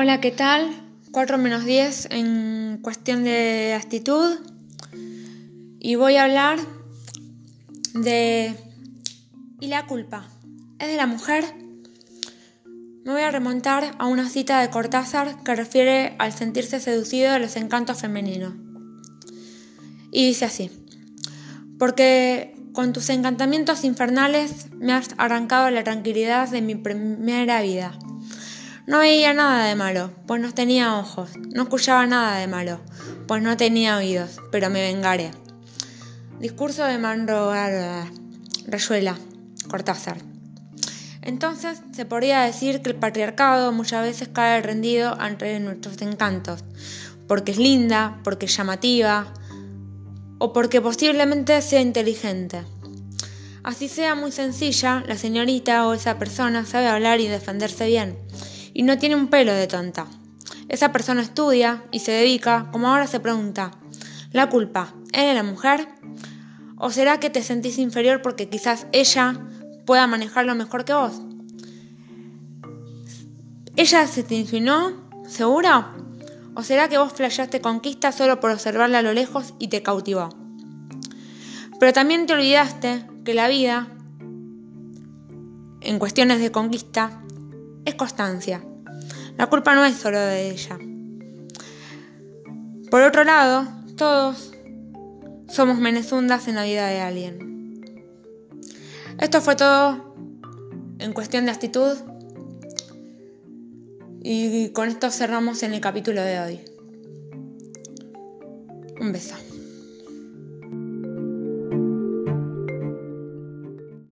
Hola, ¿qué tal? 4 menos 10 en cuestión de actitud. Y voy a hablar de... ¿Y la culpa? ¿Es de la mujer? Me voy a remontar a una cita de Cortázar que refiere al sentirse seducido de los encantos femeninos. Y dice así, porque con tus encantamientos infernales me has arrancado la tranquilidad de mi primera vida. No veía nada de malo, pues no tenía ojos, no escuchaba nada de malo, pues no tenía oídos, pero me vengaré. Discurso de Manro Rayuela, Cortázar. Entonces se podría decir que el patriarcado muchas veces cae rendido ante nuestros encantos, porque es linda, porque es llamativa, o porque posiblemente sea inteligente. Así sea muy sencilla, la señorita o esa persona sabe hablar y defenderse bien, y no tiene un pelo de tonta. Esa persona estudia y se dedica, como ahora se pregunta, ¿la culpa de la mujer? ¿O será que te sentís inferior porque quizás ella pueda manejarlo mejor que vos? ¿Ella se te insinuó? ¿Segura? ¿O será que vos flasheaste conquista solo por observarla a lo lejos y te cautivó? Pero también te olvidaste que la vida, en cuestiones de conquista, es constancia. La culpa no es solo de ella. Por otro lado, todos somos menezundas en la vida de alguien. Esto fue todo en cuestión de actitud. Y con esto cerramos en el capítulo de hoy. Un beso.